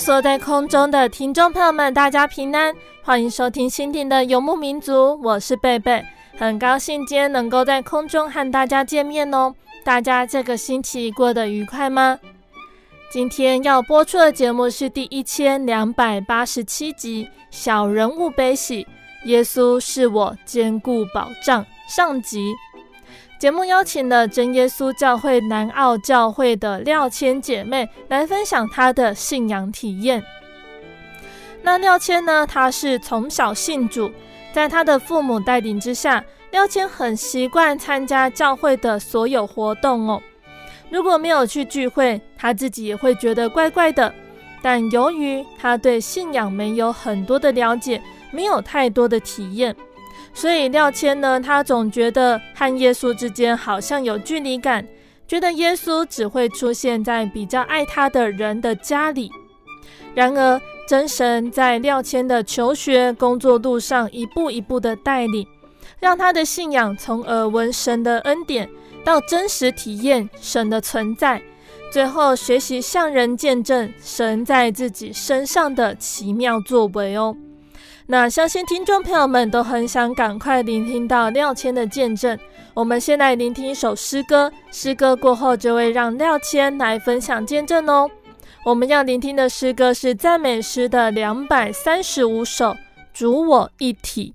所在空中的听众朋友们，大家平安。欢迎收听心灵的游牧民族，我是贝贝，很高兴今天能够在空中和大家见面哦。大家这个星期过得愉快吗？今天要播出的节目是第一千两百八十七集《小人物悲喜》，耶稣是我坚固保障上集。节目邀请了真耶稣教会南澳教会的廖千姐妹来分享她的信仰体验。那廖千呢？她是从小信主，在她的父母带领之下，廖千很习惯参加教会的所有活动哦。如果没有去聚会，他自己也会觉得怪怪的。但由于他对信仰没有很多的了解，没有太多的体验，所以廖谦呢，他总觉得和耶稣之间好像有距离感，觉得耶稣只会出现在比较爱他的人的家里。然而，真神在廖谦的求学、工作路上一步一步的带领，让他的信仰从耳闻神的恩典，到真实体验神的存在，最后学习向人见证神在自己身上的奇妙作为哦。那相信听众朋友们都很想赶快聆听到廖谦的见证。我们先来聆听一首诗歌，诗歌过后就会让廖谦来分享见证哦。我们要聆听的诗歌是赞美诗的两百三十五首，主我一体。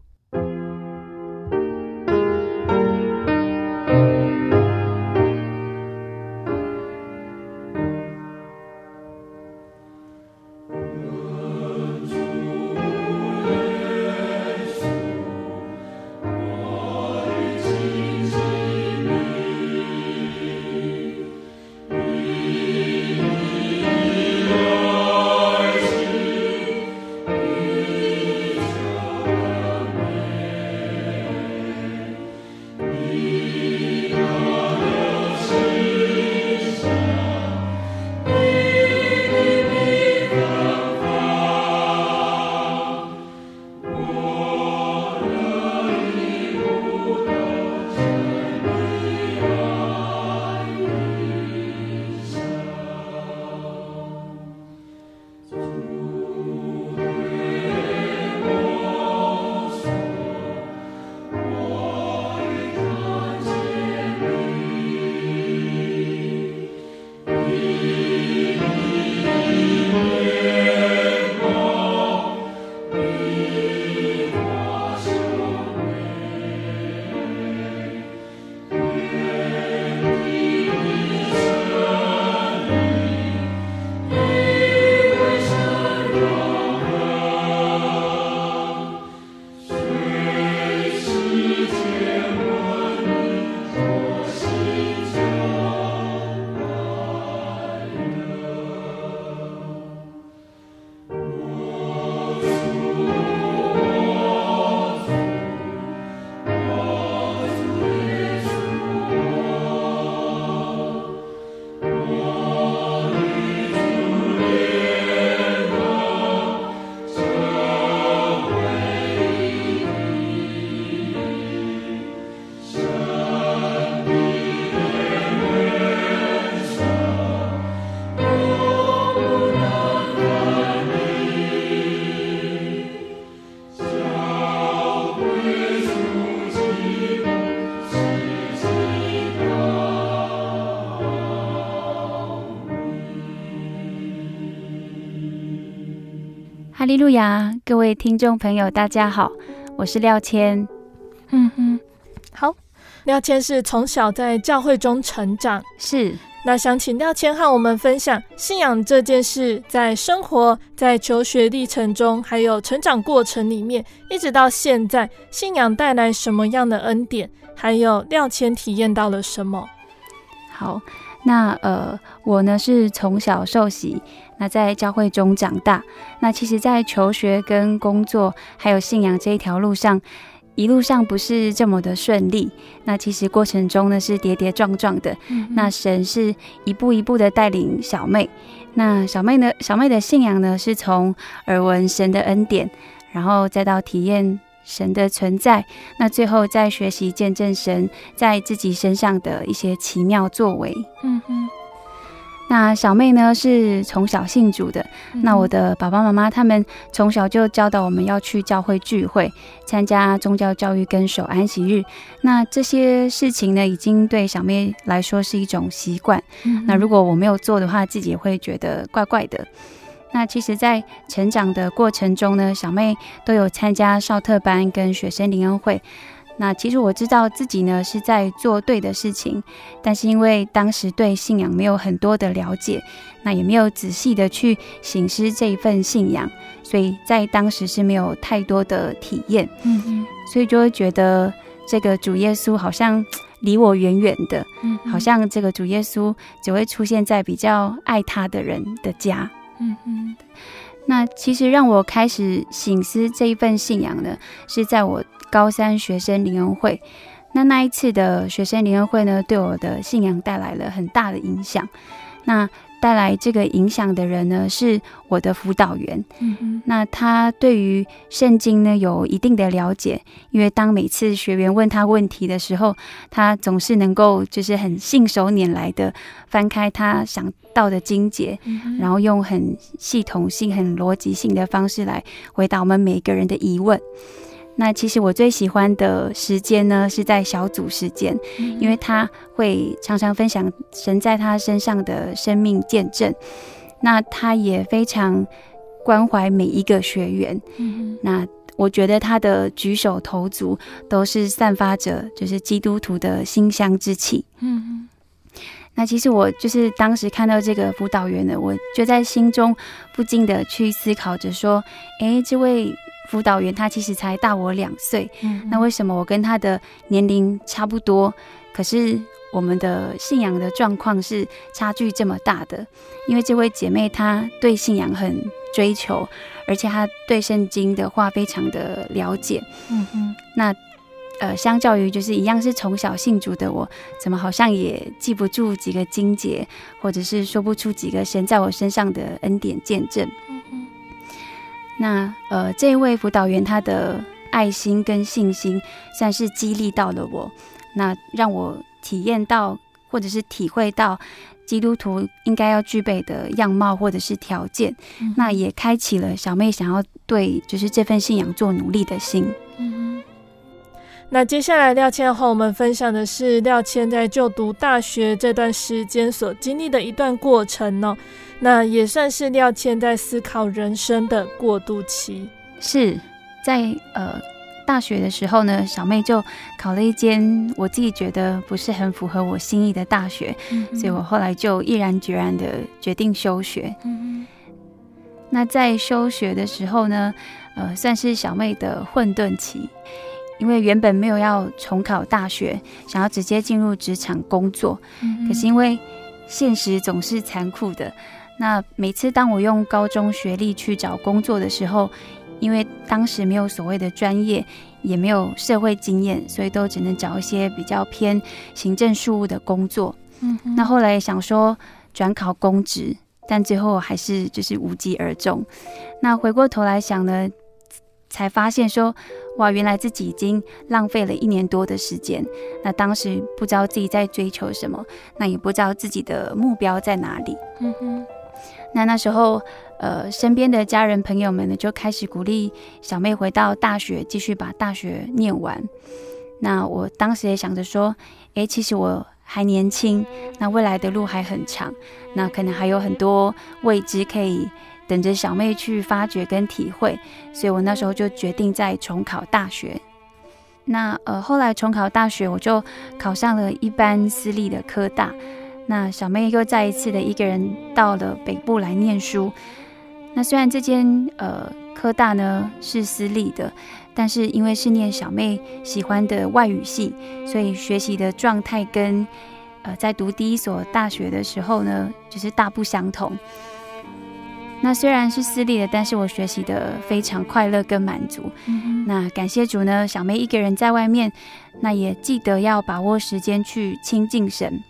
哈利路亚，各位听众朋友，大家好，我是廖谦。嗯哼，好，廖谦是从小在教会中成长，是。那想请廖谦和我们分享信仰这件事，在生活、在求学历程中，还有成长过程里面，一直到现在，信仰带来什么样的恩典？还有廖谦体验到了什么？好，那呃，我呢是从小受洗。那在教会中长大，那其实，在求学跟工作还有信仰这一条路上，一路上不是这么的顺利。那其实过程中呢是跌跌撞撞的。嗯、那神是一步一步的带领小妹。那小妹呢，小妹的信仰呢是从耳闻神的恩典，然后再到体验神的存在，那最后再学习见证神在自己身上的一些奇妙作为。嗯哼。那小妹呢是从小信主的，嗯、那我的爸爸妈妈他们从小就教导我们要去教会聚会，参加宗教教育跟守安息日。那这些事情呢，已经对小妹来说是一种习惯。嗯、那如果我没有做的话，自己也会觉得怪怪的。那其实，在成长的过程中呢，小妹都有参加少特班跟学生灵恩会。那其实我知道自己呢是在做对的事情，但是因为当时对信仰没有很多的了解，那也没有仔细的去省思这一份信仰，所以在当时是没有太多的体验，嗯嗯，所以就会觉得这个主耶稣好像 离我远远的，嗯，好像这个主耶稣只会出现在比较爱他的人的家，嗯嗯。那其实让我开始醒思这一份信仰呢，是在我。高三学生联恩会，那那一次的学生联恩会呢，对我的信仰带来了很大的影响。那带来这个影响的人呢，是我的辅导员。嗯，那他对于圣经呢有一定的了解，因为当每次学员问他问题的时候，他总是能够就是很信手拈来的翻开他想到的经节，嗯，然后用很系统性、很逻辑性的方式来回答我们每个人的疑问。那其实我最喜欢的时间呢，是在小组时间，嗯、因为他会常常分享神在他身上的生命见证。那他也非常关怀每一个学员。嗯、那我觉得他的举手投足都是散发着就是基督徒的馨香之气。嗯，那其实我就是当时看到这个辅导员呢，我就在心中不禁的去思考着说：哎，这位。辅导员他其实才大我两岁，嗯、那为什么我跟他的年龄差不多，可是我们的信仰的状况是差距这么大的？因为这位姐妹她对信仰很追求，而且她对圣经的话非常的了解。嗯哼，那呃，相较于就是一样是从小信主的我，怎么好像也记不住几个经节，或者是说不出几个神在我身上的恩典见证？那呃，这一位辅导员他的爱心跟信心，算是激励到了我，那让我体验到或者是体会到基督徒应该要具备的样貌或者是条件，嗯、那也开启了小妹想要对就是这份信仰做努力的心。嗯，那接下来廖谦和我们分享的是廖谦在就读大学这段时间所经历的一段过程呢、哦。那也算是廖谦在思考人生的过渡期。是在呃大学的时候呢，小妹就考了一间我自己觉得不是很符合我心意的大学，所以我后来就毅然决然的决定休学。嗯、那在休学的时候呢，呃，算是小妹的混沌期，因为原本没有要重考大学，想要直接进入职场工作，嗯、可是因为现实总是残酷的。那每次当我用高中学历去找工作的时候，因为当时没有所谓的专业，也没有社会经验，所以都只能找一些比较偏行政事务的工作。嗯，那后来想说转考公职，但最后还是就是无疾而终。那回过头来想呢，才发现说，哇，原来自己已经浪费了一年多的时间。那当时不知道自己在追求什么，那也不知道自己的目标在哪里。嗯哼。那那时候，呃，身边的家人朋友们呢，就开始鼓励小妹回到大学，继续把大学念完。那我当时也想着说，诶，其实我还年轻，那未来的路还很长，那可能还有很多未知可以等着小妹去发掘跟体会，所以我那时候就决定再重考大学。那呃，后来重考大学，我就考上了一般私立的科大。那小妹又再一次的一个人到了北部来念书。那虽然这间呃科大呢是私立的，但是因为是念小妹喜欢的外语系，所以学习的状态跟呃在读第一所大学的时候呢，就是大不相同。那虽然是私立的，但是我学习的非常快乐跟满足。嗯。那感谢主呢，小妹一个人在外面，那也记得要把握时间去亲近神。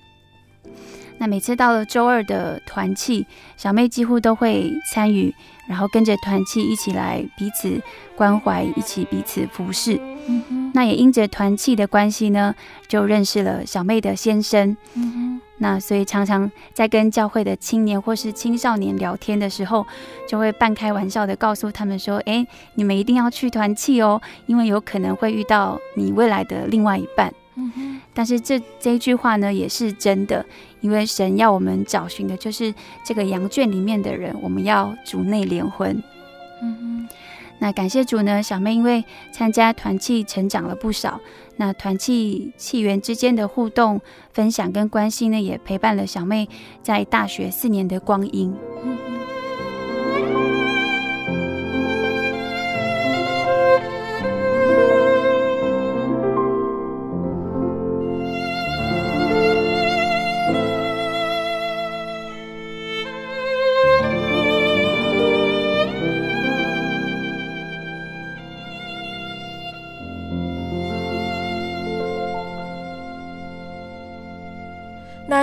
那每次到了周二的团契，小妹几乎都会参与，然后跟着团契一起来彼此关怀，一起彼此服侍。嗯。那也因着团契的关系呢，就认识了小妹的先生。那所以常常在跟教会的青年或是青少年聊天的时候，就会半开玩笑的告诉他们说：“诶，你们一定要去团契哦，因为有可能会遇到你未来的另外一半。”嗯哼。但是这这一句话呢，也是真的，因为神要我们找寻的就是这个羊圈里面的人，我们要主内联婚。嗯哼。那感谢主呢，小妹因为参加团契成长了不少。那团契契员之间的互动、分享跟关心呢，也陪伴了小妹在大学四年的光阴。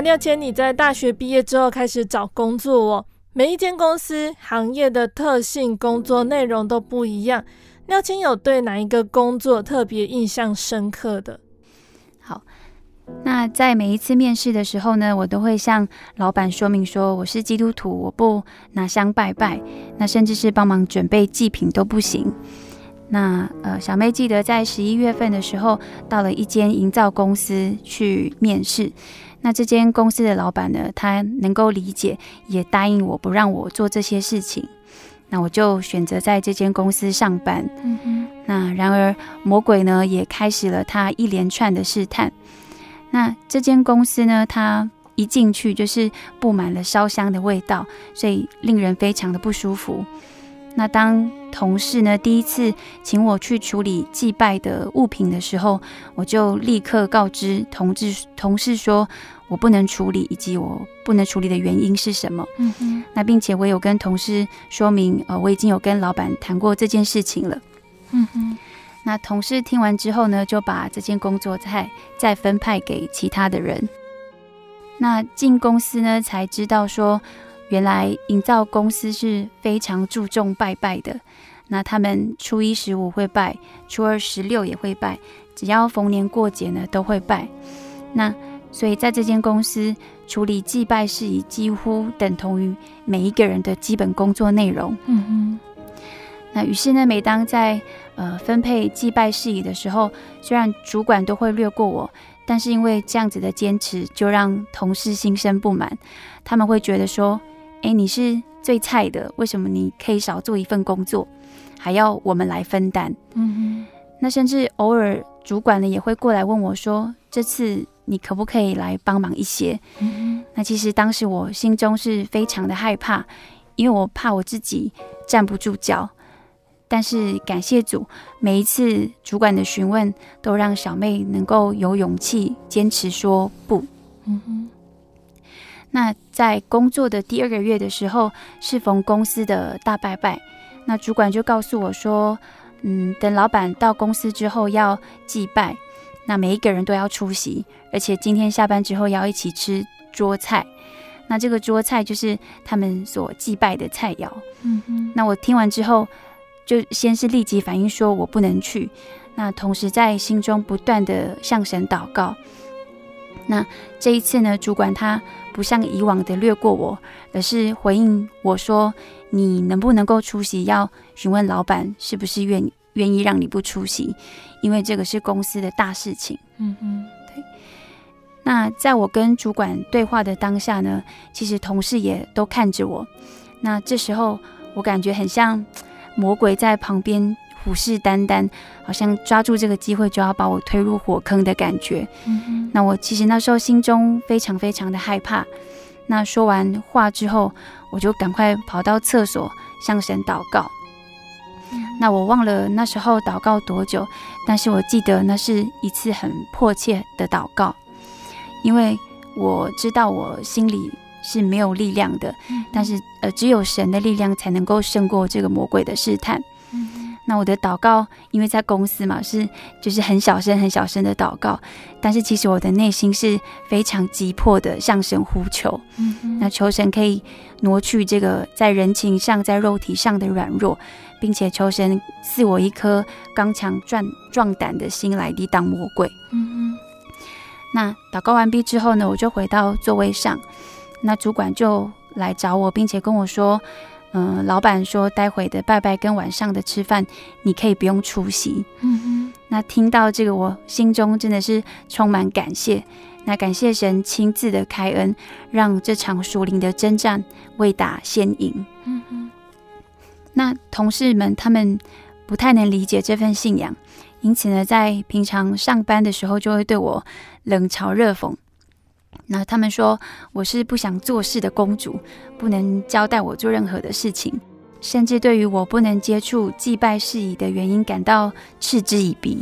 廖谦，你在大学毕业之后开始找工作哦。每一间公司行业的特性、工作内容都不一样。廖谦有对哪一个工作特别印象深刻的？好，那在每一次面试的时候呢，我都会向老板说明说我是基督徒，我不拿香拜拜，那甚至是帮忙准备祭品都不行。那呃，小妹记得在十一月份的时候，到了一间营造公司去面试。那这间公司的老板呢，他能够理解，也答应我不让我做这些事情。那我就选择在这间公司上班。嗯哼。那然而魔鬼呢，也开始了他一连串的试探。那这间公司呢，他一进去就是布满了烧香的味道，所以令人非常的不舒服。那当同事呢第一次请我去处理祭拜的物品的时候，我就立刻告知同志同事说我不能处理，以及我不能处理的原因是什么。嗯哼。那并且我有跟同事说明，呃，我已经有跟老板谈过这件事情了。嗯哼。那同事听完之后呢，就把这件工作再再分派给其他的人。那进公司呢，才知道说。原来营造公司是非常注重拜拜的，那他们初一十五会拜，初二十六也会拜，只要逢年过节呢都会拜。那所以在这间公司处理祭拜事宜，几乎等同于每一个人的基本工作内容。嗯嗯。那于是呢，每当在呃分配祭拜事宜的时候，虽然主管都会略过我，但是因为这样子的坚持，就让同事心生不满，他们会觉得说。诶，你是最菜的，为什么你可以少做一份工作，还要我们来分担？嗯哼，那甚至偶尔主管呢也会过来问我说：“这次你可不可以来帮忙一些？”嗯哼，那其实当时我心中是非常的害怕，因为我怕我自己站不住脚。但是感谢主，每一次主管的询问都让小妹能够有勇气坚持说不。嗯哼。那在工作的第二个月的时候，适逢公司的大拜拜，那主管就告诉我说：“嗯，等老板到公司之后要祭拜，那每一个人都要出席，而且今天下班之后要一起吃桌菜。那这个桌菜就是他们所祭拜的菜肴。嗯哼。那我听完之后，就先是立即反应说我不能去，那同时在心中不断的向神祷告。那这一次呢，主管他。不像以往的略过我，而是回应我说：“你能不能够出席？要询问老板是不是愿愿意让你不出席，因为这个是公司的大事情。”嗯嗯，对。那在我跟主管对话的当下呢，其实同事也都看着我。那这时候我感觉很像魔鬼在旁边虎视眈眈，好像抓住这个机会就要把我推入火坑的感觉。嗯，那我其实那时候心中非常非常的害怕。那说完话之后，我就赶快跑到厕所向神祷告。那我忘了那时候祷告多久，但是我记得那是一次很迫切的祷告，因为我知道我心里是没有力量的，但是呃，只有神的力量才能够胜过这个魔鬼的试探。那我的祷告，因为在公司嘛，是就是很小声、很小声的祷告，但是其实我的内心是非常急迫的向神呼求。嗯，那求神可以挪去这个在人情上、在肉体上的软弱，并且求神赐我一颗刚强壮壮胆的心来抵挡魔鬼。嗯，那祷告完毕之后呢，我就回到座位上，那主管就来找我，并且跟我说。嗯，老板说，待会的拜拜跟晚上的吃饭，你可以不用出席。嗯哼，那听到这个，我心中真的是充满感谢。那感谢神亲自的开恩，让这场属灵的征战未打先赢。嗯哼，那同事们他们不太能理解这份信仰，因此呢，在平常上班的时候就会对我冷嘲热讽。那他们说我是不想做事的公主，不能交代我做任何的事情，甚至对于我不能接触祭拜事宜的原因感到嗤之以鼻。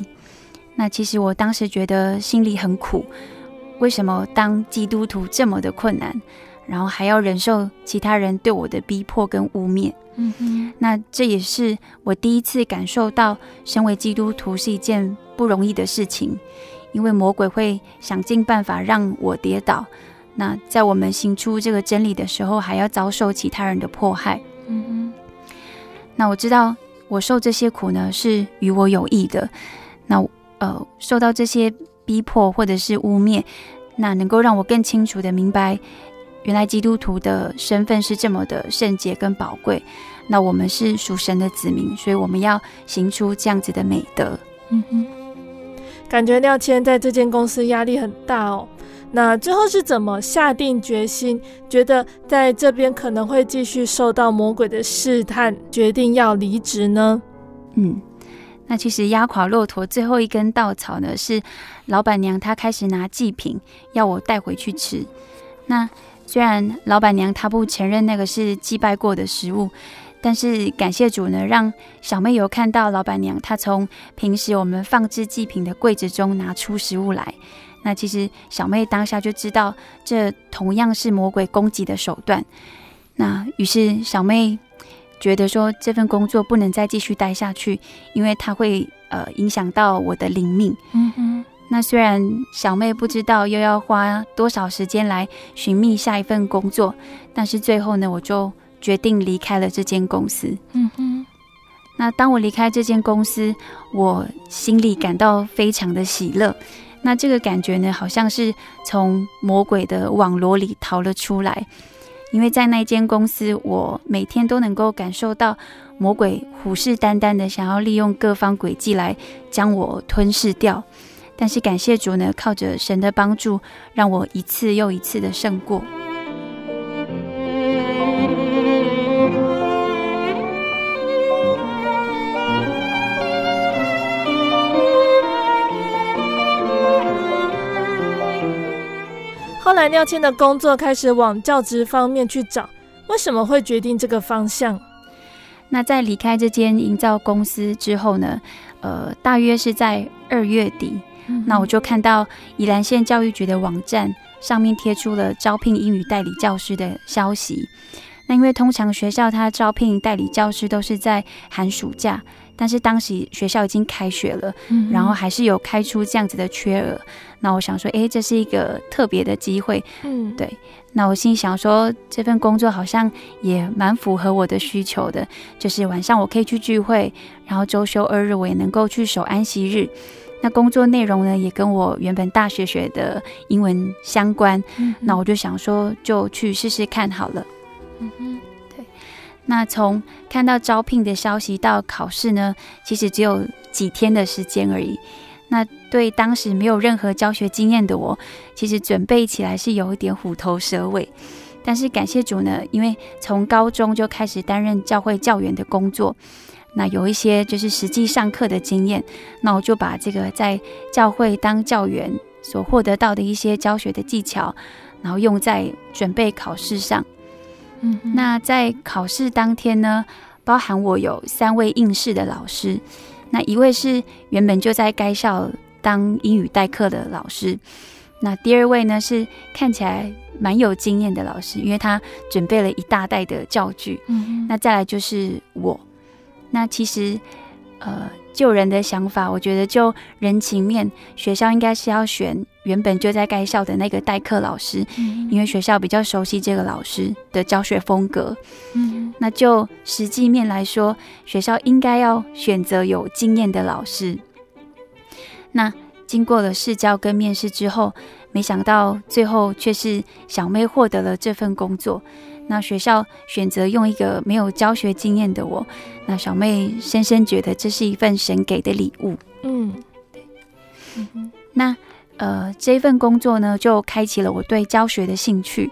那其实我当时觉得心里很苦，为什么当基督徒这么的困难，然后还要忍受其他人对我的逼迫跟污蔑？嗯哼，那这也是我第一次感受到身为基督徒是一件不容易的事情。因为魔鬼会想尽办法让我跌倒，那在我们行出这个真理的时候，还要遭受其他人的迫害。嗯嗯。那我知道我受这些苦呢，是与我有益的。那呃，受到这些逼迫或者是污蔑，那能够让我更清楚的明白，原来基督徒的身份是这么的圣洁跟宝贵。那我们是属神的子民，所以我们要行出这样子的美德。嗯哼。感觉廖谦在这间公司压力很大哦。那最后是怎么下定决心，觉得在这边可能会继续受到魔鬼的试探，决定要离职呢？嗯，那其实压垮骆驼最后一根稻草呢，是老板娘她开始拿祭品要我带回去吃。那虽然老板娘她不承认那个是祭拜过的食物。但是感谢主呢，让小妹有看到老板娘她从平时我们放置祭品的柜子中拿出食物来。那其实小妹当下就知道，这同样是魔鬼攻击的手段。那于是小妹觉得说，这份工作不能再继续待下去，因为它会呃影响到我的灵命。嗯哼。那虽然小妹不知道又要花多少时间来寻觅下一份工作，但是最后呢，我就。决定离开了这间公司。嗯哼。那当我离开这间公司，我心里感到非常的喜乐。那这个感觉呢，好像是从魔鬼的网罗里逃了出来。因为在那间公司，我每天都能够感受到魔鬼虎视眈眈的想要利用各方诡计来将我吞噬掉。但是感谢主呢，靠着神的帮助，让我一次又一次的胜过。后来廖谦的工作开始往教职方面去找，为什么会决定这个方向？那在离开这间营造公司之后呢？呃，大约是在二月底，嗯、那我就看到宜兰县教育局的网站上面贴出了招聘英语代理教师的消息。那因为通常学校它招聘代理教师都是在寒暑假。但是当时学校已经开学了，嗯、然后还是有开出这样子的缺额。那我想说，哎，这是一个特别的机会，嗯，对。那我心想说，这份工作好像也蛮符合我的需求的，就是晚上我可以去聚会，然后周休二日我也能够去守安息日。那工作内容呢，也跟我原本大学学的英文相关。嗯、那我就想说，就去试试看好了。嗯哼。那从看到招聘的消息到考试呢，其实只有几天的时间而已。那对当时没有任何教学经验的我，其实准备起来是有一点虎头蛇尾。但是感谢主呢，因为从高中就开始担任教会教员的工作，那有一些就是实际上课的经验，那我就把这个在教会当教员所获得到的一些教学的技巧，然后用在准备考试上。嗯，那在考试当天呢，包含我有三位应试的老师，那一位是原本就在该校当英语代课的老师。那第二位呢，是看起来蛮有经验的老师，因为他准备了一大袋的教具。嗯，那再来就是我。那其实，呃，就人的想法，我觉得就人情面，学校应该是要选原本就在该校的那个代课老师，嗯，因为学校比较熟悉这个老师的教学风格。嗯，那就实际面来说，学校应该要选择有经验的老师。那。经过了试教跟面试之后，没想到最后却是小妹获得了这份工作。那学校选择用一个没有教学经验的我，那小妹深深觉得这是一份神给的礼物。嗯，对。嗯。那呃，这份工作呢，就开启了我对教学的兴趣。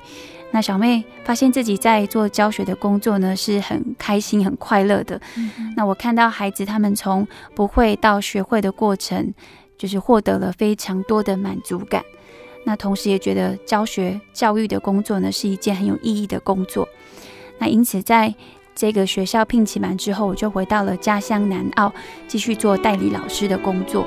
那小妹发现自己在做教学的工作呢，是很开心、很快乐的。嗯。那我看到孩子他们从不会到学会的过程。就是获得了非常多的满足感，那同时也觉得教学教育的工作呢，是一件很有意义的工作。那因此在这个学校聘请满之后，我就回到了家乡南澳，继续做代理老师的工作。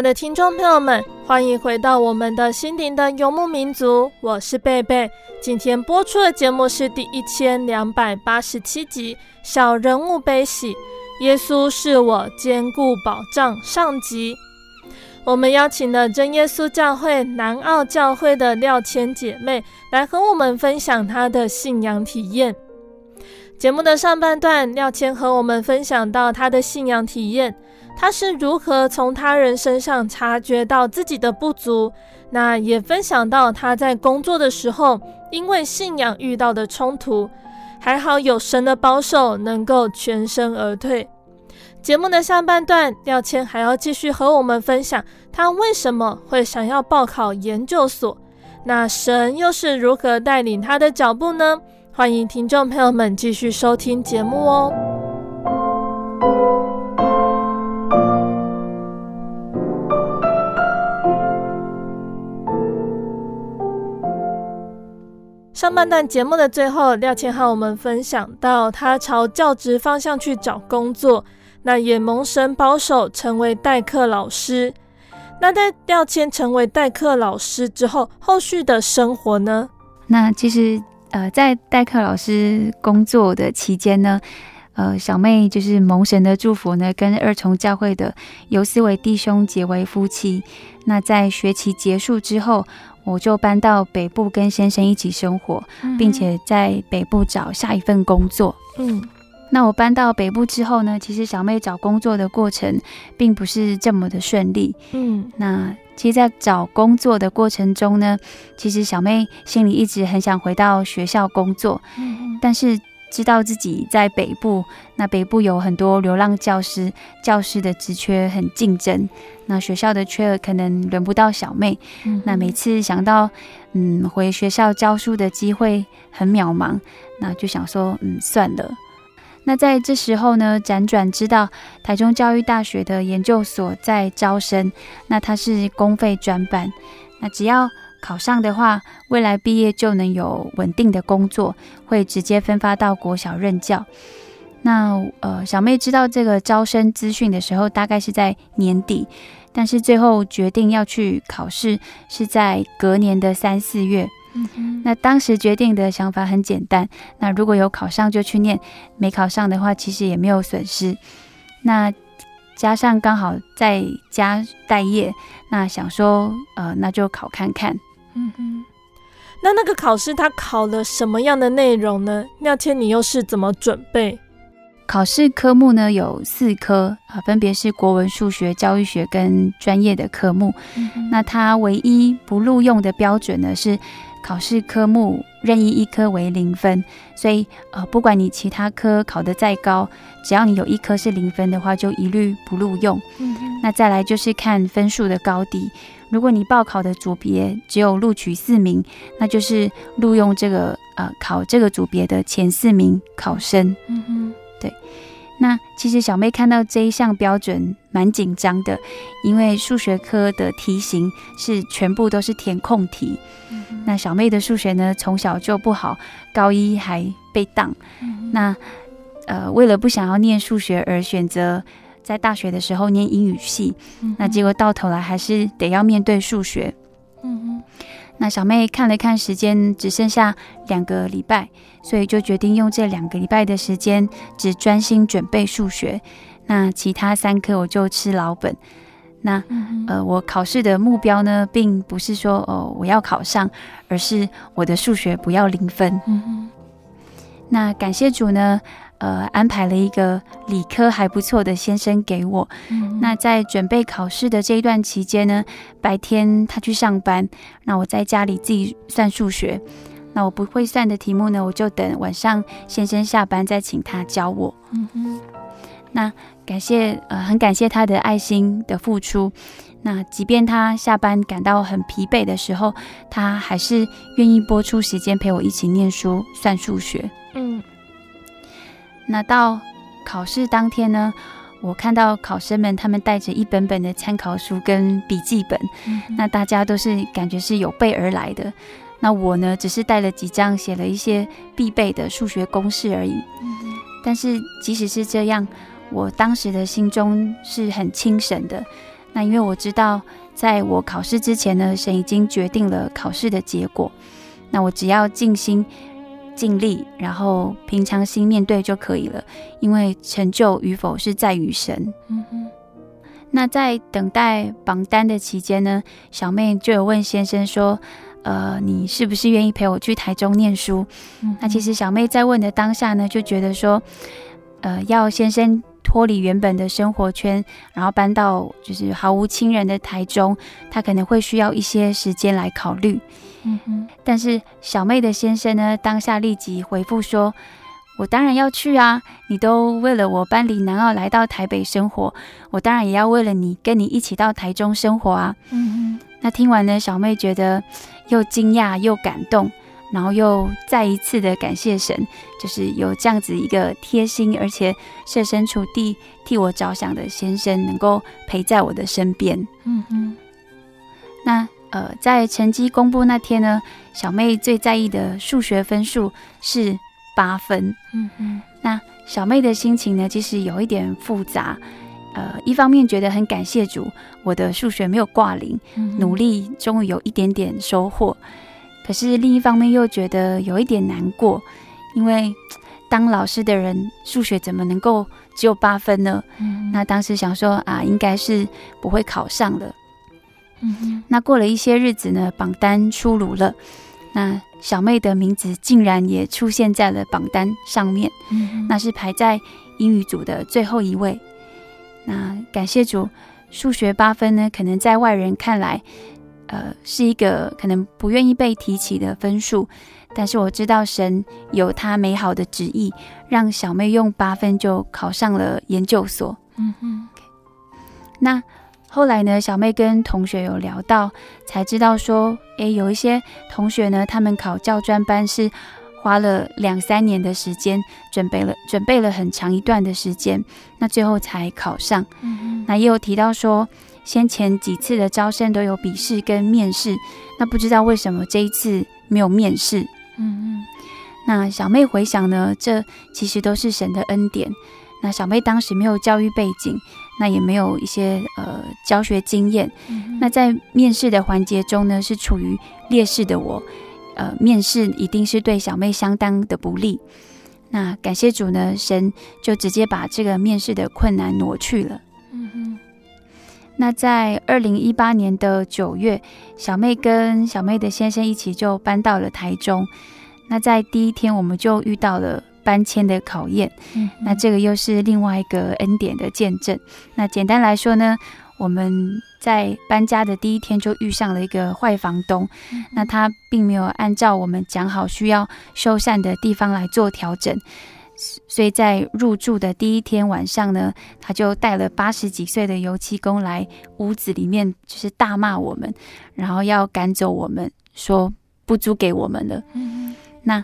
爱的听众朋友们，欢迎回到我们的心灵的游牧民族，我是贝贝。今天播出的节目是第一千两百八十七集《小人物悲喜》，耶稣是我坚固保障上集。我们邀请了真耶稣教会南澳教会的廖谦姐妹来和我们分享她的信仰体验。节目的上半段，廖谦和我们分享到她的信仰体验。他是如何从他人身上察觉到自己的不足？那也分享到他在工作的时候，因为信仰遇到的冲突，还好有神的保守，能够全身而退。节目的下半段，廖谦还要继续和我们分享他为什么会想要报考研究所，那神又是如何带领他的脚步呢？欢迎听众朋友们继续收听节目哦。上半段节目的最后，廖谦和我们分享到他朝教职方向去找工作，那也蒙神保守成为代课老师。那在廖谦成为代课老师之后，后续的生活呢？那其实呃，在代课老师工作的期间呢，呃，小妹就是蒙神的祝福呢，跟二重教会的尤思维弟兄结为夫妻。那在学期结束之后，我就搬到北部跟先生一起生活，并且在北部找下一份工作。嗯，那我搬到北部之后呢，其实小妹找工作的过程并不是这么的顺利。嗯，那其实，在找工作的过程中呢，其实小妹心里一直很想回到学校工作。嗯，但是。知道自己在北部，那北部有很多流浪教师，教师的职缺很竞争，那学校的缺额可能轮不到小妹。嗯、那每次想到，嗯，回学校教书的机会很渺茫，那就想说，嗯，算了。那在这时候呢，辗转知道台中教育大学的研究所在招生，那它是公费专班，那只要。考上的话，未来毕业就能有稳定的工作，会直接分发到国小任教。那呃，小妹知道这个招生资讯的时候，大概是在年底，但是最后决定要去考试是在隔年的三四月。那当时决定的想法很简单，那如果有考上就去念，没考上的话，其实也没有损失。那加上刚好在家待业，那想说呃，那就考看看。嗯哼，那那个考试他考了什么样的内容呢？廖谦，你又是怎么准备？考试科目呢有四科啊，分别是国文、数学、教育学跟专业的科目。嗯、那它唯一不录用的标准呢是考试科目任意一科为零分，所以呃，不管你其他科考得再高，只要你有一科是零分的话，就一律不录用。嗯、那再来就是看分数的高低。如果你报考的组别只有录取四名，那就是录用这个呃考这个组别的前四名考生。嗯哼，对。那其实小妹看到这一项标准蛮紧张的，因为数学科的题型是全部都是填空题。嗯，那小妹的数学呢，从小就不好，高一还被当。嗯，那呃为了不想要念数学而选择。在大学的时候念英语系，嗯、那结果到头来还是得要面对数学。嗯哼，那小妹看了看时间，只剩下两个礼拜，所以就决定用这两个礼拜的时间，只专心准备数学。那其他三科我就吃老本。那、嗯、呃，我考试的目标呢，并不是说哦我要考上，而是我的数学不要零分。那感谢主呢。呃，安排了一个理科还不错的先生给我。嗯、那在准备考试的这一段期间呢，白天他去上班，那我在家里自己算数学。那我不会算的题目呢，我就等晚上先生下班再请他教我。嗯哼。那感谢呃，很感谢他的爱心的付出。那即便他下班感到很疲惫的时候，他还是愿意拨出时间陪我一起念书算数学。嗯。那到考试当天呢，我看到考生们他们带着一本本的参考书跟笔记本，嗯、那大家都是感觉是有备而来的。那我呢，只是带了几张写了一些必备的数学公式而已。嗯、但是即使是这样，我当时的心中是很轻省的。那因为我知道，在我考试之前呢，神已经决定了考试的结果。那我只要静心。尽力，然后平常心面对就可以了，因为成就与否是在于神。嗯哼。那在等待榜单的期间呢，小妹就有问先生说：“呃，你是不是愿意陪我去台中念书？”嗯。那其实小妹在问的当下呢，就觉得说：“呃，要先生脱离原本的生活圈，然后搬到就是毫无亲人的台中，他可能会需要一些时间来考虑。”嗯哼，但是小妹的先生呢，当下立即回复说：“我当然要去啊！你都为了我搬离南澳来到台北生活，我当然也要为了你跟你一起到台中生活啊。嗯嗯。那听完呢，小妹觉得又惊讶又感动。然后又再一次的感谢神，就是有这样子一个贴心而且设身处地替我着想的先生，能够陪在我的身边。嗯嗯。那呃，在成绩公布那天呢，小妹最在意的数学分数是八分。嗯嗯。那小妹的心情呢，其实有一点复杂。呃，一方面觉得很感谢主，我的数学没有挂零，嗯、努力终于有一点点收获。可是另一方面又觉得有一点难过，因为当老师的人数学怎么能够只有八分呢？嗯、那当时想说啊，应该是不会考上的。嗯，那过了一些日子呢，榜单出炉了，那小妹的名字竟然也出现在了榜单上面。嗯，那是排在英语组的最后一位。那感谢主，数学八分呢，可能在外人看来。呃，是一个可能不愿意被提起的分数，但是我知道神有他美好的旨意，让小妹用八分就考上了研究所。那后来呢，小妹跟同学有聊到，才知道说，诶，有一些同学呢，他们考教专班是花了两三年的时间，准备了准备了很长一段的时间，那最后才考上。那也有提到说。先前几次的招生都有笔试跟面试，那不知道为什么这一次没有面试？嗯嗯。那小妹回想呢，这其实都是神的恩典。那小妹当时没有教育背景，那也没有一些呃教学经验。嗯。那在面试的环节中呢，是处于劣势的我，呃，面试一定是对小妹相当的不利。那感谢主呢，神就直接把这个面试的困难挪去了。嗯哼。那在二零一八年的九月，小妹跟小妹的先生一起就搬到了台中。那在第一天，我们就遇到了搬迁的考验。嗯，那这个又是另外一个恩典的见证。那简单来说呢，我们在搬家的第一天就遇上了一个坏房东。嗯，那他并没有按照我们讲好需要修缮的地方来做调整。所以在入住的第一天晚上呢，他就带了八十几岁的油漆工来屋子里面，就是大骂我们，然后要赶走我们，说不租给我们了。嗯，那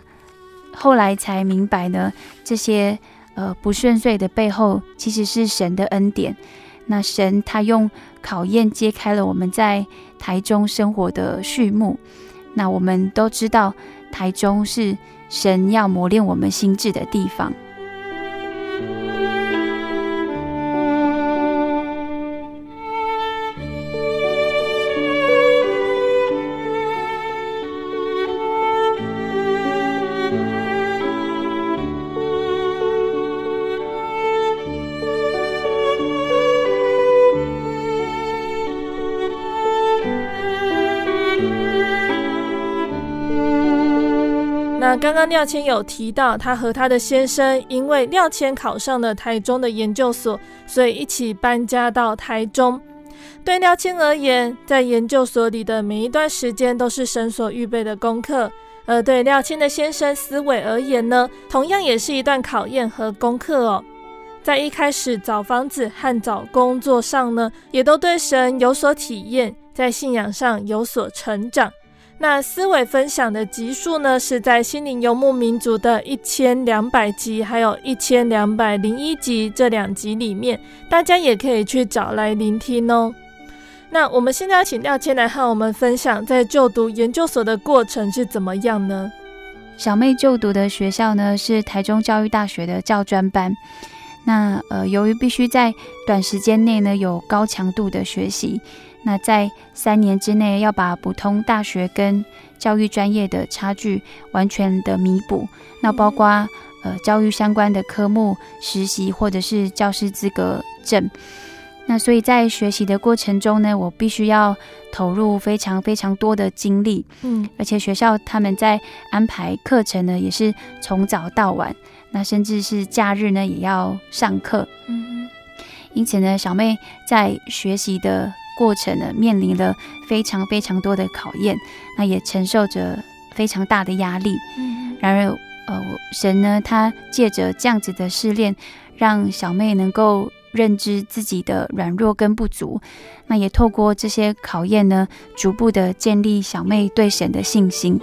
后来才明白呢，这些呃不顺遂的背后，其实是神的恩典。那神他用考验揭开了我们在台中生活的序幕。那我们都知道，台中是。神要磨练我们心智的地方。刚刚廖谦有提到，他和他的先生因为廖谦考上了台中的研究所，所以一起搬家到台中。对廖谦而言，在研究所里的每一段时间都是神所预备的功课；而对廖谦的先生思伟而言呢，同样也是一段考验和功课哦。在一开始找房子和找工作上呢，也都对神有所体验，在信仰上有所成长。那思维分享的集数呢，是在心灵游牧民族的一千两百集，还有一千两百零一集这两集里面，大家也可以去找来聆听哦。那我们现在要请廖谦来和我们分享，在就读研究所的过程是怎么样呢？小妹就读的学校呢，是台中教育大学的教专班。那呃，由于必须在短时间内呢，有高强度的学习。那在三年之内要把普通大学跟教育专业的差距完全的弥补，那包括呃教育相关的科目、实习或者是教师资格证。那所以在学习的过程中呢，我必须要投入非常非常多的精力，嗯，而且学校他们在安排课程呢，也是从早到晚，那甚至是假日呢也要上课，嗯，因此呢，小妹在学习的。过程呢，面临了非常非常多的考验，那也承受着非常大的压力。嗯，然而呃，神呢，他借着这样子的试炼，让小妹能够认知自己的软弱跟不足，那也透过这些考验呢，逐步的建立小妹对神的信心。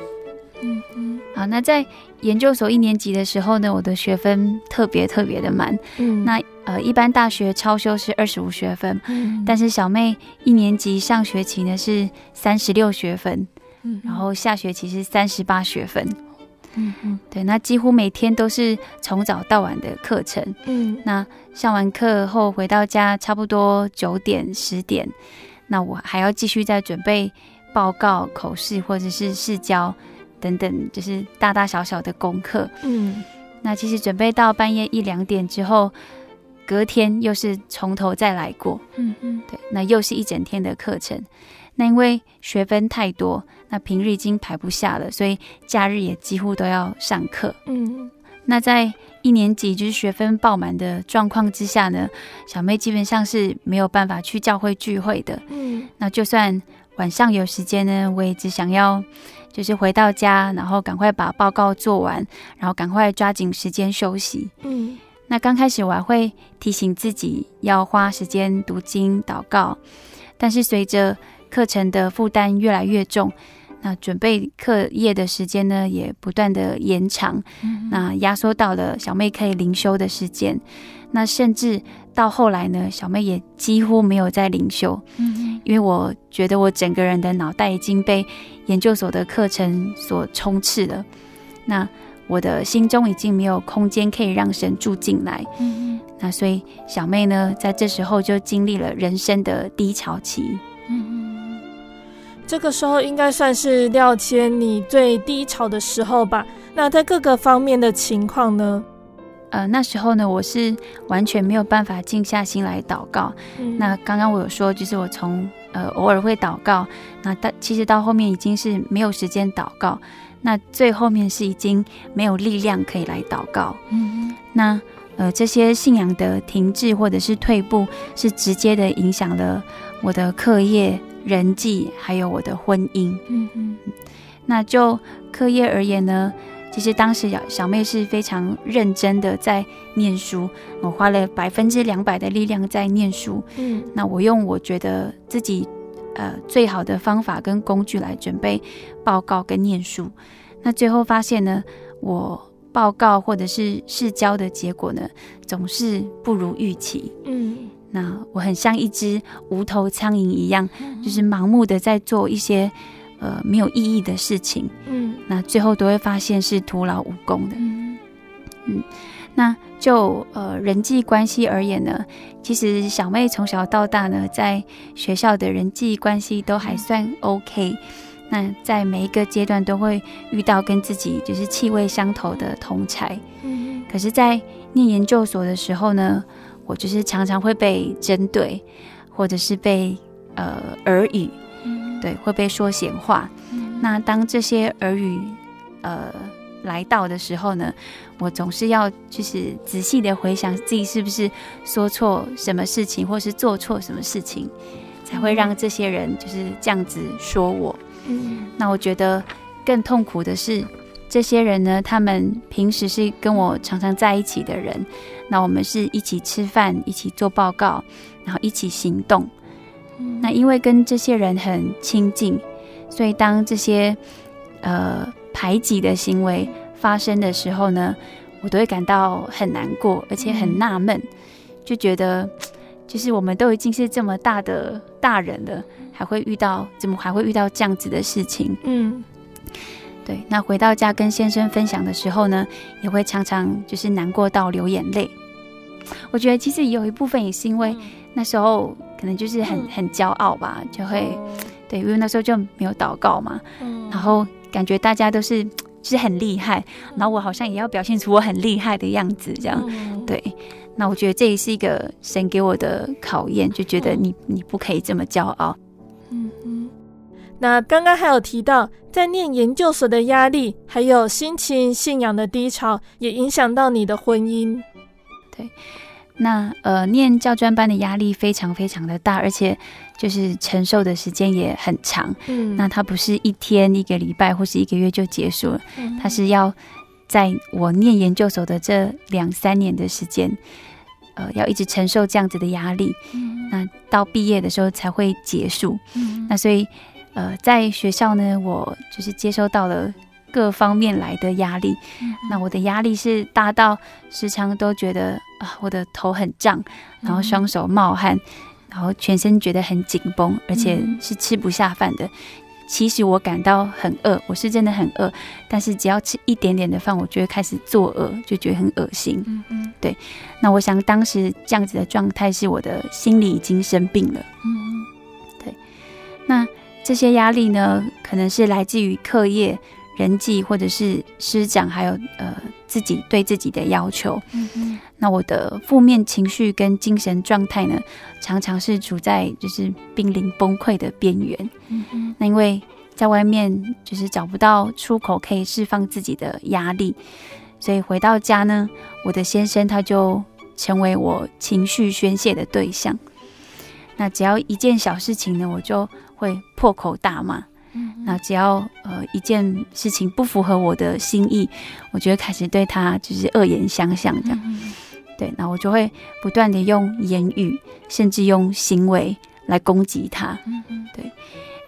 嗯嗯，好，那在研究所一年级的时候呢，我的学分特别特别的满。嗯，那呃，一般大学超修是二十五学分，嗯，但是小妹一年级上学期呢是三十六学分，嗯，然后下学期是三十八学分。嗯嗯，对，那几乎每天都是从早到晚的课程。嗯，那上完课后回到家，差不多九点十点，那我还要继续再准备报告、口试或者是试教等等，就是大大小小的功课。嗯，那其实准备到半夜一两点之后，隔天又是从头再来过。嗯嗯，对，那又是一整天的课程。那因为学分太多，那平日已经排不下了，所以假日也几乎都要上课。嗯，那在一年级就是学分爆满的状况之下呢，小妹基本上是没有办法去教会聚会的。嗯，那就算晚上有时间呢，我也只想要就是回到家，然后赶快把报告做完，然后赶快抓紧时间休息。嗯，那刚开始我还会提醒自己要花时间读经祷告，但是随着课程的负担越来越重，那准备课业的时间呢，也不断的延长，嗯、那压缩到了小妹可以灵修的时间，那甚至到后来呢，小妹也几乎没有在灵修，嗯，因为我觉得我整个人的脑袋已经被研究所的课程所充斥了，那我的心中已经没有空间可以让神住进来，嗯，那所以小妹呢，在这时候就经历了人生的低潮期，嗯。这个时候应该算是廖谦你最低潮的时候吧？那在各个方面的情况呢？呃，那时候呢，我是完全没有办法静下心来祷告。嗯、那刚刚我有说，就是我从呃偶尔会祷告，那到其实到后面已经是没有时间祷告，那最后面是已经没有力量可以来祷告。嗯，那呃这些信仰的停滞或者是退步，是直接的影响了我的课业。人际还有我的婚姻，嗯嗯，那就课业而言呢，其实当时小小妹是非常认真的在念书，我花了百分之两百的力量在念书，嗯，那我用我觉得自己呃最好的方法跟工具来准备报告跟念书，那最后发现呢，我报告或者是试教的结果呢，总是不如预期，嗯。那我很像一只无头苍蝇一样，就是盲目的在做一些呃没有意义的事情。嗯，那最后都会发现是徒劳无功的。嗯，嗯，那就呃人际关系而言呢，其实小妹从小到大呢，在学校的人际关系都还算 OK。那在每一个阶段都会遇到跟自己就是气味相投的同才。嗯，可是，在念研究所的时候呢，我就是常常会被针对，或者是被呃耳语，嗯、对，会被说闲话。嗯、那当这些耳语呃来到的时候呢，我总是要就是仔细的回想自己是不是说错什么事情，或是做错什么事情，才会让这些人就是这样子说我。嗯、那我觉得更痛苦的是。这些人呢，他们平时是跟我常常在一起的人，那我们是一起吃饭，一起做报告，然后一起行动。那因为跟这些人很亲近，所以当这些呃排挤的行为发生的时候呢，我都会感到很难过，而且很纳闷，就觉得就是我们都已经是这么大的大人了，还会遇到怎么还会遇到这样子的事情？嗯。对，那回到家跟先生分享的时候呢，也会常常就是难过到流眼泪。我觉得其实有一部分也是因为那时候可能就是很很骄傲吧，就会对，因为那时候就没有祷告嘛，然后感觉大家都是就是很厉害，然后我好像也要表现出我很厉害的样子，这样对。那我觉得这也是一个神给我的考验，就觉得你你不可以这么骄傲。嗯嗯。那刚刚还有提到，在念研究所的压力，还有心情、信仰的低潮，也影响到你的婚姻。对，那呃，念教专班的压力非常非常的大，而且就是承受的时间也很长。嗯，那它不是一天、一个礼拜或是一个月就结束了，嗯、它是要在我念研究所的这两三年的时间，呃，要一直承受这样子的压力，嗯、那到毕业的时候才会结束。嗯、那所以，呃，在学校呢，我就是接收到了各方面来的压力。嗯、那我的压力是大到时常都觉得啊，我的头很胀，然后双手冒汗，然后全身觉得很紧绷，而且是吃不下饭的。其实我感到很饿，我是真的很饿，但是只要吃一点点的饭，我就会开始作恶，就觉得很恶心。嗯嗯，对。那我想当时这样子的状态是我的心理已经生病了。嗯，对。那这些压力呢，可能是来自于课业、人际，或者是师长，还有呃自己对自己的要求。嗯嗯。那我的负面情绪跟精神状态呢，常常是处在就是濒临崩溃的边缘。嗯嗯。那因为在外面就是找不到出口可以释放自己的压力，所以回到家呢，我的先生他就成为我情绪宣泄的对象。那只要一件小事情呢，我就会破口大骂。嗯。那只要呃一件事情不符合我的心意，我就会开始对他就是恶言相向这样。嗯对，那我就会不断的用言语，甚至用行为来攻击他。对。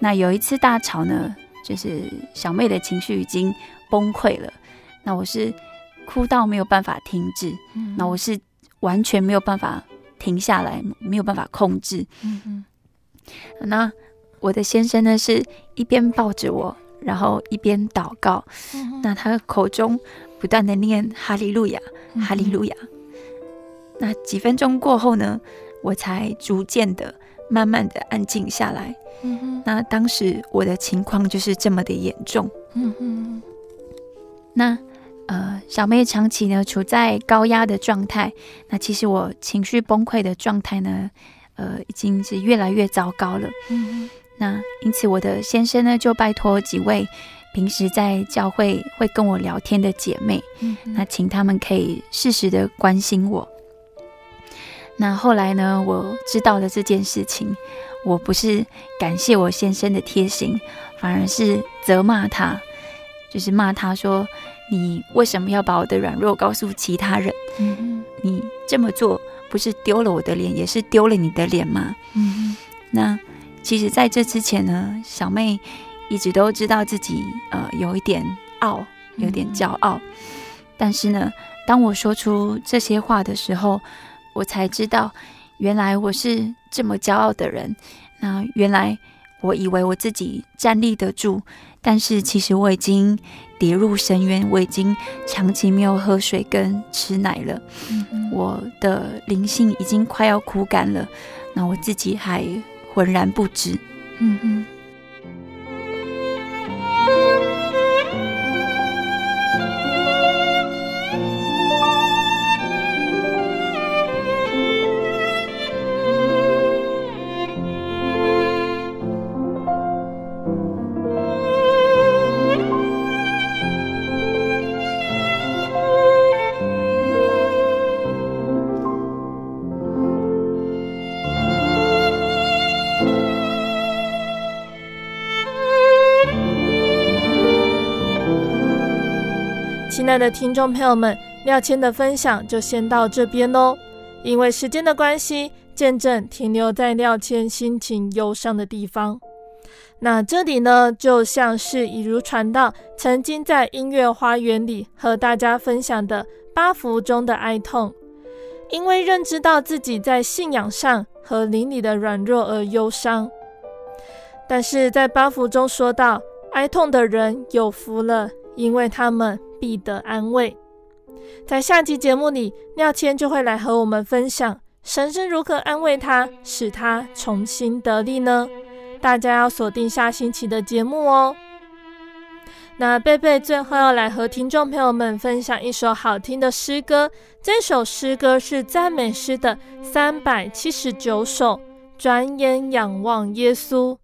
那有一次大吵呢，就是小妹的情绪已经崩溃了，那我是哭到没有办法停止，嗯、那我是完全没有办法停下来，没有办法控制。那我的先生呢，是一边抱着我，然后一边祷告。嗯、那他口中不断的念哈利路亚，哈利路亚。嗯那几分钟过后呢，我才逐渐的、慢慢的安静下来。嗯。那当时我的情况就是这么的严重。嗯哼。那呃，小妹长期呢处在高压的状态。那其实我情绪崩溃的状态呢，呃，已经是越来越糟糕了。那因此，我的先生呢就拜托几位平时在教会会跟我聊天的姐妹，嗯。那请他们可以适时的关心我。那后来呢，我知道了这件事情，我不是感谢我先生的贴心，反而是责骂他，就是骂他说：“你为什么要把我的软弱告诉其他人？嗯，你这么做不是丢了我的脸，也是丢了你的脸吗？”嗯，那其实在这之前呢，小妹一直都知道自己呃有一点傲，有点骄傲，嗯，但是呢，当我说出这些话的时候，我才知道，原来我是这么骄傲的人。那原来我以为我自己站立得住，但是其实我已经跌入深渊。我已经长期没有喝水跟吃奶了，我的灵性已经快要枯干了。那我自己还浑然不知。嗯嗯。的听众朋友们，廖谦的分享就先到这边喽。因为时间的关系，见证停留在廖谦心情忧伤的地方。那这里呢，就像是以如传道曾经在音乐花园里和大家分享的八福中的哀痛，因为认知到自己在信仰上和灵里的软弱而忧伤。但是在八福中说到，哀痛的人有福了，因为他们。必得安慰。在下集节目里，廖谦就会来和我们分享神是如何安慰他，使他重新得力呢？大家要锁定下星期的节目哦。那贝贝最后要来和听众朋友们分享一首好听的诗歌，这首诗歌是赞美诗的三百七十九首，转眼仰望耶稣。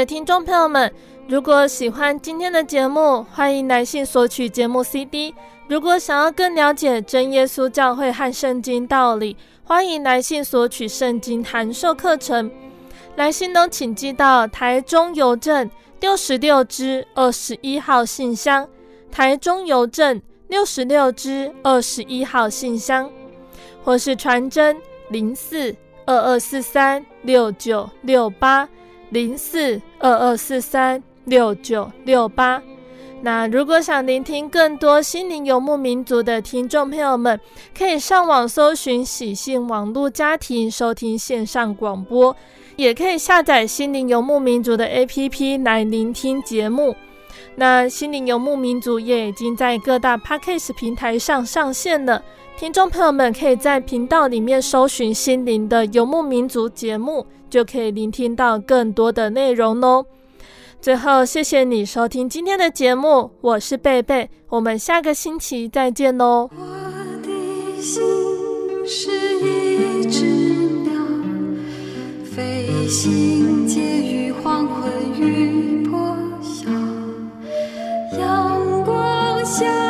的听众朋友们，如果喜欢今天的节目，欢迎来信索取节目 CD。如果想要更了解真耶稣教会和圣经道理，欢迎来信索取圣经函授课程。来信都请寄到台中邮政六十六支二十一号信箱，台中邮政六十六支二十一号信箱，或是传真零四二二四三六九六八。零四二二四三六九六八。那如果想聆听更多心灵游牧民族的听众朋友们，可以上网搜寻喜信网络家庭收听线上广播，也可以下载心灵游牧民族的 APP 来聆听节目。那心灵游牧民族也已经在各大 Podcast 平台上上线了，听众朋友们可以在频道里面搜寻心灵的游牧民族节目。就可以聆听到更多的内容哦。最后，谢谢你收听今天的节目，我是贝贝，我们下个星期再见喽。我的心是一只鸟，飞行介于黄昏与破晓，阳光下。